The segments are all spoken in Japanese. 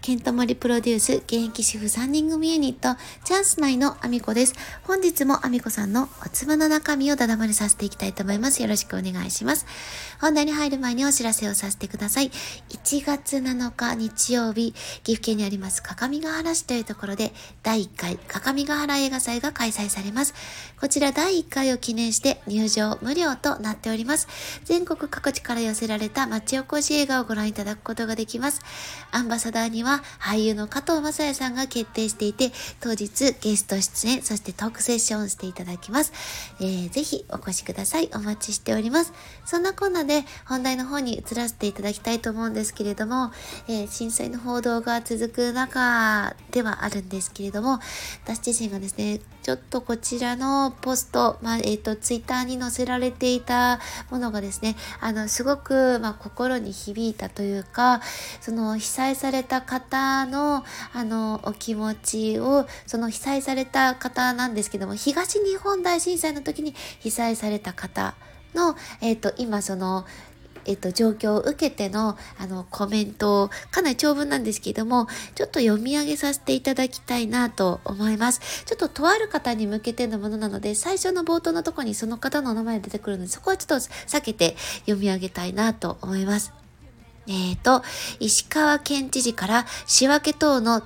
ケントモリプロデュース現役主婦3人組ユニットチャンス内のアミコです。本日もアミコさんのお粒の中身をだだまりさせていきたいと思います。よろしくお願いします。本題に入る前にお知らせをさせてください。1月7日日曜日、岐阜県にあります各務原市というところで第1回各務原映画祭が開催されます。こちら第1回を記念して入場無料となっております。全国各地から寄せられた町おこし映画をご覧いただくことができます。アンバサダーにはは俳優の加藤雅也さんが決定していて、当日ゲスト出演、そしてトークセッションしていただきます。えー、ぜひお越しください。お待ちしております。そんなこんなで本題の方に移らせていただきたいと思うんですけれども、えー、震災の報道が続く中ではあるんですけれども、私自身がですね、ちょっとこちらのポスト、まあ、えっ、ー、と、ツイッターに載せられていたものがですね、あの、すごく、まあ、心に響いたというか、その、被災された方方の、あの、お気持ちを、その被災された方なんですけども、東日本大震災の時に被災された方の、え、ー、と、今その、えっと、状況を受けての、あの、コメントを、かなり長文なんですけども、ちょっと読み上げさせていただきたいなと思います。ちょっととある方に向けてのものなので、最初の冒頭のとこにその方の名前が出てくるので、そこはちょっと避けて読み上げたいなと思います。えっ、ー、と、石川県知事から仕分け等の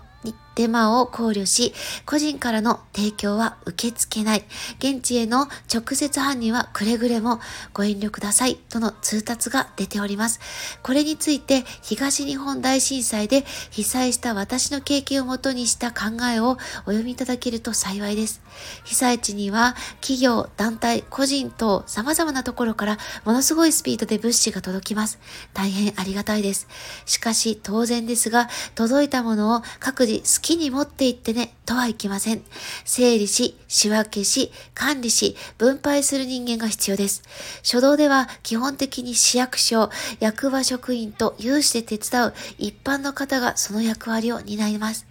手間を考慮し、個人からの提供は受け付けない。現地への直接犯人はくれぐれもご遠慮ください。との通達が出ております。これについて東日本大震災で被災した私の経験をもとにした考えをお読みいただけると幸いです。被災地には企業、団体、個人等様々なところからものすごいスピードで物資が届きます。大変ありがたいです。しかし当然ですが、届いたものを各自きに持って行ってね、とはいきません。整理し、仕分けし、管理し、分配する人間が必要です。初動では基本的に市役所、役場職員と有志で手伝う一般の方がその役割を担います。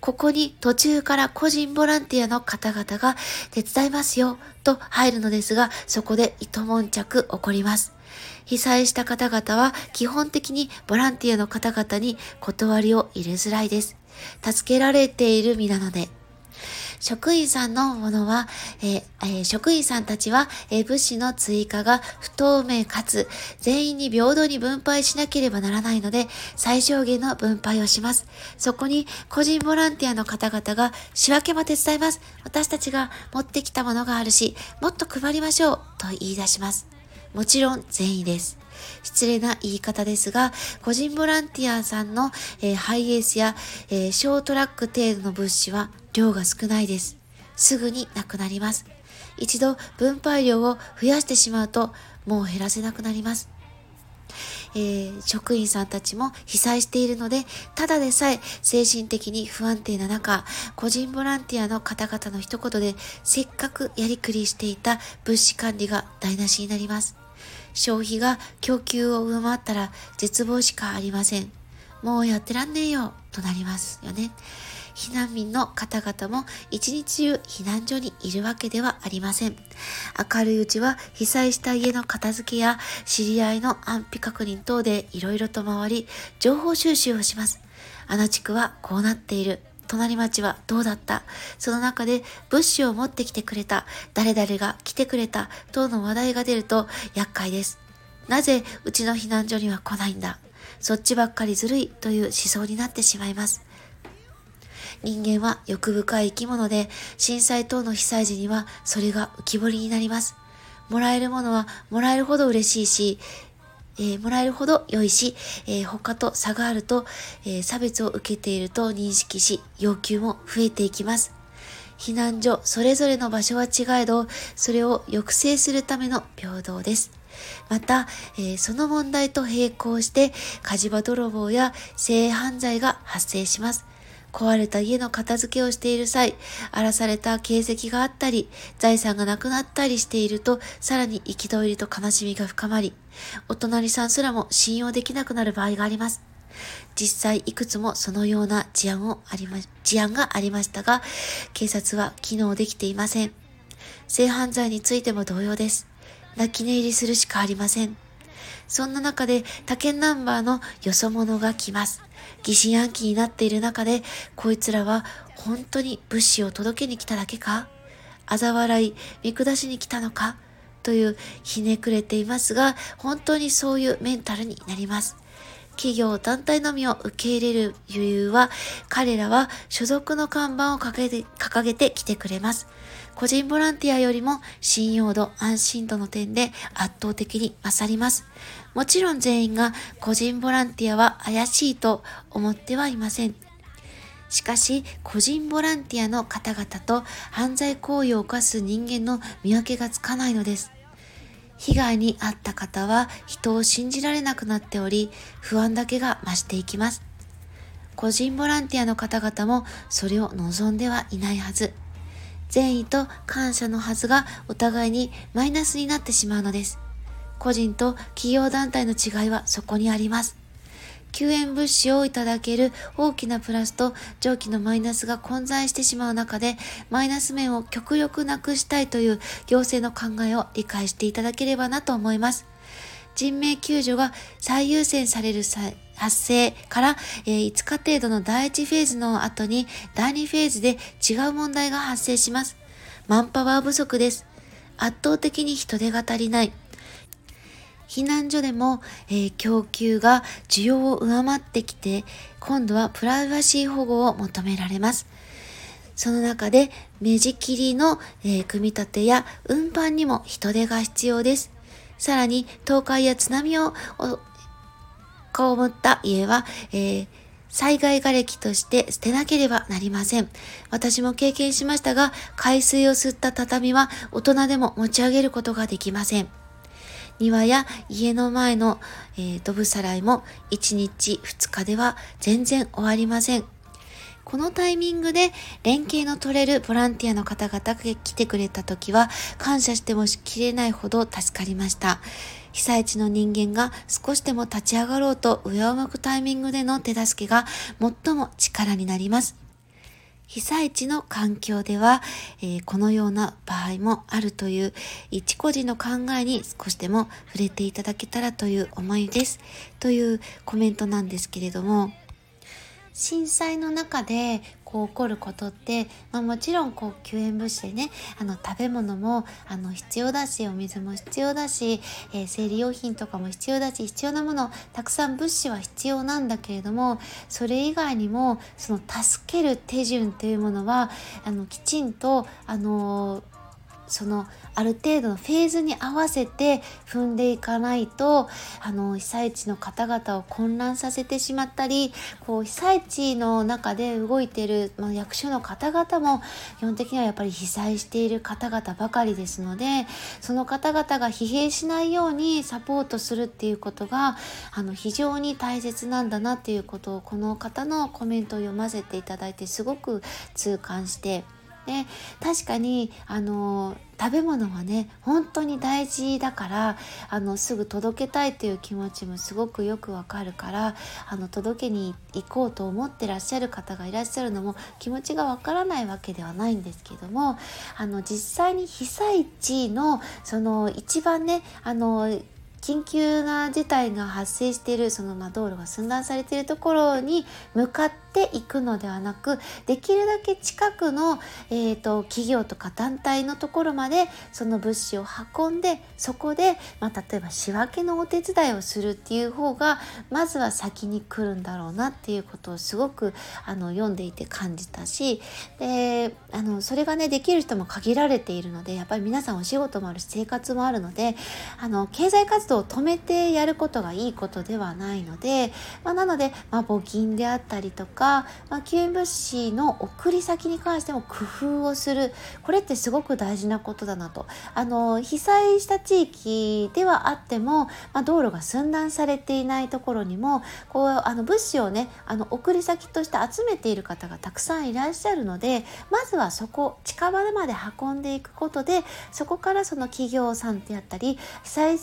ここに途中から個人ボランティアの方々が手伝いますよ、と入るのですが、そこで糸悶着起こります。被災した方々は基本的にボランティアの方々に断りを入れづらいです。助けられている身なので、職員さんのものは、えーえ、職員さんたちは、えー、物資の追加が不透明かつ全員に平等に分配しなければならないので最小限の分配をします。そこに個人ボランティアの方々が仕分けも手伝います。私たちが持ってきたものがあるし、もっと配りましょうと言い出します。もちろん善意です。失礼な言い方ですが、個人ボランティアさんの、えー、ハイエースや、えー、ショートラック程度の物資は量が少ないです。すぐになくなります。一度分配量を増やしてしまうと、もう減らせなくなります。えー、職員さんたちも被災しているので、ただでさえ精神的に不安定な中、個人ボランティアの方々の一言で、せっかくやりくりしていた物資管理が台無しになります。消費が供給を上回ったら絶望しかありません。もうやってらんねえよ、となりますよね。避難民の方々も一日中避難所にいるわけではありません。明るいうちは被災した家の片付けや知り合いの安否確認等でいろいろと回り、情報収集をします。あの地区はこうなっている。隣町はどうだった？その中で物資を持ってきてくれた、誰々が来てくれた、等の話題が出ると厄介です。なぜうちの避難所には来ないんだ？そっちばっかりずるいという思想になってしまいます。人間は欲深い生き物で、震災等の被災時にはそれが浮き彫りになります。もらえるものはもらえるほど嬉しいし、えー、もらえるほど良いし、えー、他と差があると、えー、差別を受けていると認識し、要求も増えていきます。避難所、それぞれの場所は違えど、それを抑制するための平等です。また、え、その問題と並行して火事場泥棒や性犯罪が発生します。壊れた家の片付けをしている際、荒らされた形跡があったり、財産がなくなったりしていると、さらに憤りと悲しみが深まり、お隣さんすらも信用できなくなる場合があります。実際いくつもそのような事案をありま、事案がありましたが、警察は機能できていません。性犯罪についても同様です。泣き寝入りするしかありません。そんな中で他県ナンバーのよそ者が来ます。疑心暗鬼になっている中で、こいつらは本当に物資を届けに来ただけか？嘲笑い、見下しに来たのか？というひねくれていますが、本当にそういうメンタルになります。企業団体のみを受け入れる理由は、彼らは所属の看板を掲げて掲げてきてくれます。個人ボランティアよりも信用度、安心度の点で圧倒的に勝ります。もちろん全員が個人ボランティアは怪しいと思ってはいません。しかし、個人ボランティアの方々と犯罪行為を犯す人間の見分けがつかないのです。被害に遭った方は人を信じられなくなっており、不安だけが増していきます。個人ボランティアの方々もそれを望んではいないはず。善意と感謝のはずがお互いにマイナスになってしまうのです。個人と企業団体の違いはそこにあります。救援物資をいただける大きなプラスと上記のマイナスが混在してしまう中で、マイナス面を極力なくしたいという行政の考えを理解していただければなと思います。人命救助が最優先される発生から、え、5日程度の第1フェーズの後に第2フェーズで違う問題が発生します。マンパワー不足です。圧倒的に人手が足りない。避難所でも、えー、供給が需要を上回ってきて、今度はプライバシー保護を求められます。その中で、目地切りの、えー、組み立てや運搬にも人手が必要です。さらに、倒壊や津波を被った家は、えー災害瓦礫として捨てなければなりません。私も経験しましたが、海水を吸った畳は大人でも持ち上げることができません。庭や家の前の、えー、ドブさらいも1日2日では全然終わりません。このタイミングで連携の取れるボランティアの方々が来てくれた時は感謝してもしきれないほど助かりました。被災地の人間が少しでも立ち上がろうと上を向くタイミングでの手助けが最も力になります。被災地の環境では、えー、このような場合もあるという一個人の考えに少しでも触れていただけたらという思いです。というコメントなんですけれども、震災の中でこう起こることって、まあ、もちろんこう救援物資でねあの食べ物もあの必要だしお水も必要だし、えー、生理用品とかも必要だし必要なものたくさん物資は必要なんだけれどもそれ以外にもその助ける手順というものはあのきちんとあのそのある程度のフェーズに合わせて踏んでいかないとあの被災地の方々を混乱させてしまったりこう被災地の中で動いている、まあ、役所の方々も基本的にはやっぱり被災している方々ばかりですのでその方々が疲弊しないようにサポートするっていうことがあの非常に大切なんだなっていうことをこの方のコメントを読ませていただいてすごく痛感して。で確かにあの食べ物はね本当に大事だからあのすぐ届けたいという気持ちもすごくよくわかるからあの届けに行こうと思ってらっしゃる方がいらっしゃるのも気持ちがわからないわけではないんですけどもあの実際に被災地のその一番ねあの緊急な事態が発生しているそのま道路が寸断されているところに向かってていくのではなくできるだけ近くの、えーと、企業とか団体のところまでその物資を運んでそこで、まあ、例えば仕分けのお手伝いをするっていう方がまずは先に来るんだろうなっていうことをすごくあの読んでいて感じたしであのそれがねできる人も限られているのでやっぱり皆さんお仕事もあるし生活もあるのであの経済活動を止めてやることがいいことではないので、まあ、なので、まあ、募金であったりとかか、まあ、救援物資の送り先に関しても工夫をする。これってすごく大事なことだなと。あの被災した地域ではあっても、まあ、道路が寸断されていないところにもこうあの物資をねあの送り先として集めている方がたくさんいらっしゃるのでまずはそこ近場まで運んでいくことでそこからその企業さんであったり被災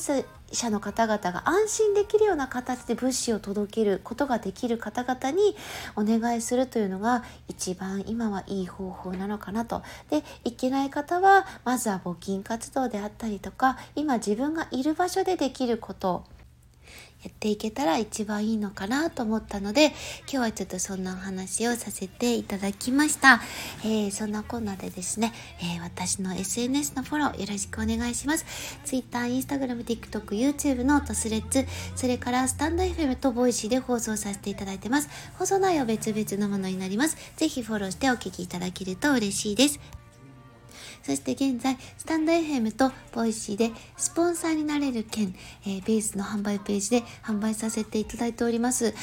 者の方々が安心できるような形で物資を届けることができる方々にお願いするというのが一番今はいい方法なのかなと。でいけない方はまずは募金活動であったりとか今自分がいる場所でできることやっていけたら一番いいのかなと思ったので今日はちょっとそんなお話をさせていただきました、えー、そんなこんなでですね、えー、私の SNS のフォローよろしくお願いします。Twitter、Instagram、TikTok、YouTube のトスレッツそれからスタンド FM とボイシーで放送させていただいてます。放送内容別々のものになります。ぜひフォローしてお聞きいただけると嬉しいです。そして現在、スタンド FM とボイシーでスポンサーになれる券、えー、ベースの販売ページで販売させていただいております。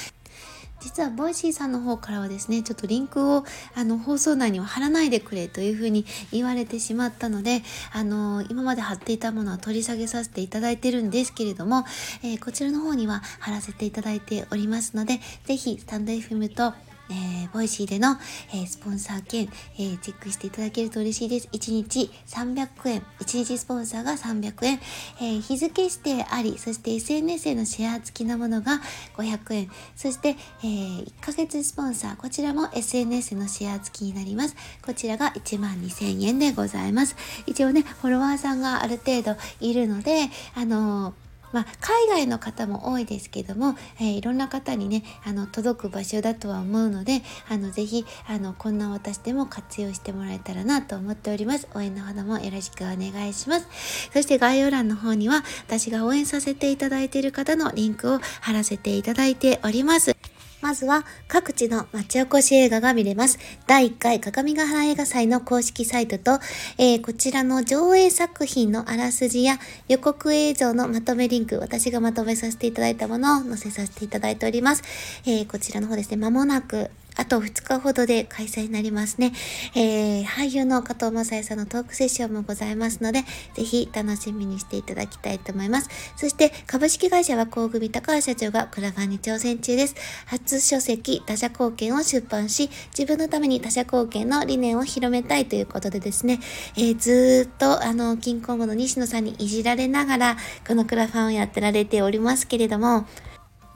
実はボイシーさんの方からはですね、ちょっとリンクをあの放送内には貼らないでくれというふうに言われてしまったので、あの今まで貼っていたものは取り下げさせていただいてるんですけれども、えー、こちらの方には貼らせていただいておりますので、ぜひスタンド FM とえー、ボイシーでの、えー、スポンサー券、えー、チェックしていただけると嬉しいです。1日300円、1日スポンサーが300円、え日付指定あり、そして SNS へのシェア付きのものが500円、そして、え1ヶ月スポンサー、こちらも SNS のシェア付きになります。こちらが1万2000円でございます。一応ね、フォロワーさんがある程度いるので、あのーまあ、海外の方も多いですけども、えー、いろんな方にねあの届く場所だとは思うのであのぜひあのこんな私でも活用してもらえたらなと思っております。応援のほどもよろしくお願いします。そして概要欄の方には私が応援させていただいている方のリンクを貼らせていただいております。まずは各地の町おこし映画が見れます。第1回鏡ヶ原映画祭の公式サイトと、えー、こちらの上映作品のあらすじや予告映像のまとめリンク、私がまとめさせていただいたものを載せさせていただいております。えー、こちらの方ですね、まもなくあと2日ほどで開催になりますね。えー、俳優の加藤正也さんのトークセッションもございますので、ぜひ楽しみにしていただきたいと思います。そして、株式会社は工組高橋社長がクラファンに挑戦中です。初書籍、他社貢献を出版し、自分のために他社貢献の理念を広めたいということでですね、えー、ずっと、あの、金婚後の西野さんにいじられながら、このクラファンをやってられておりますけれども、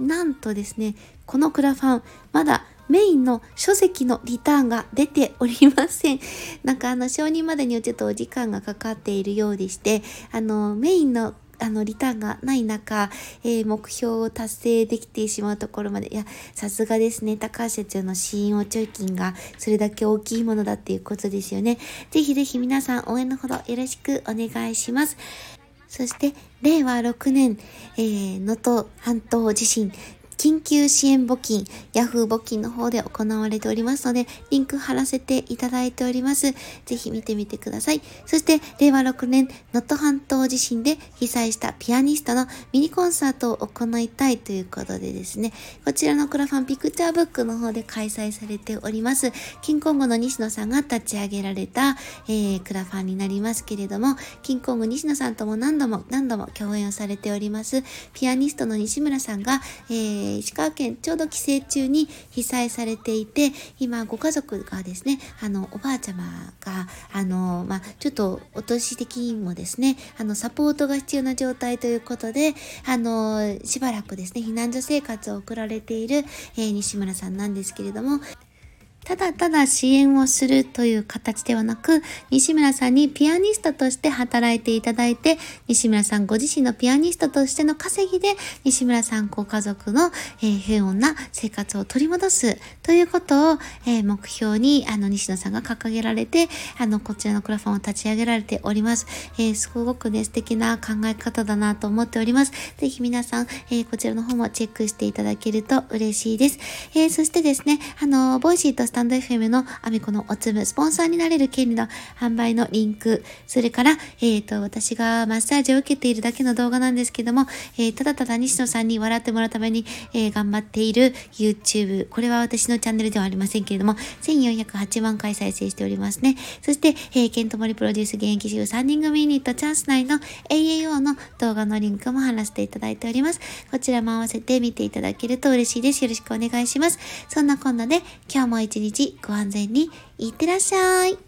なんとですね、このクラファン、まだメインの書籍のリターンが出ておりません。なんかあの承認までにはちょっとお時間がかかっているようでして、あのメインのあの、リターンがない中、えー、目標を達成できてしまうところまで、いや、さすがですね、高橋社長の信用貯金がそれだけ大きいものだっていうことですよね。ぜひぜひ皆さん応援のほどよろしくお願いします。そして、令和6年、えー、能登半島地震、緊急支援募金、Yahoo 募金の方で行われておりますので、リンク貼らせていただいております。ぜひ見てみてください。そして、令和6年、能登半島地震で被災したピアニストのミニコンサートを行いたいということでですね、こちらのクラファンピクチャーブックの方で開催されております。金コングの西野さんが立ち上げられた、えー、クラファンになりますけれども、キンコング西野さんとも何度も何度も共演をされております、ピアニストの西村さんが、えーー、石川県ちょうど帰省中に被災されていて、今ご家族がですね、あの、おばあちゃまが、あの、まあ、ちょっとお年的にもですね、あの、サポートが必要な状態ということで、あの、しばらくですね、避難所生活を送られている、えー、西村さんなんですけれども、ただただ支援をするという形ではなく、西村さんにピアニストとして働いていただいて、西村さんご自身のピアニストとしての稼ぎで、西村さんご家族の、えー、平穏な生活を取り戻すということを、えー、目標に、あの、西野さんが掲げられて、あの、こちらのクラファンを立ち上げられております。えー、すごくね、素敵な考え方だなと思っております。ぜひ皆さん、えこちらの方もチェックしていただけると嬉しいです。えそしてですね、あの、ボイシーとスタタンド FM のアミコのおつむ、スポンサーになれる権利の販売のリンク、それから、えっ、ー、と、私がマッサージを受けているだけの動画なんですけども、えー、ただただ西野さんに笑ってもらうために、えー、頑張っている YouTube、これは私のチャンネルではありませんけれども、1408万回再生しておりますね。そして、えー、ケントモリプロデュース現役主婦3人組ユニットチャンス内の AAO の動画のリンクも貼らせていただいております。こちらも合わせて見ていただけると嬉しいです。よろしくお願いします。そんなこんなで、今日も一一日ご安全にいってらっしゃい。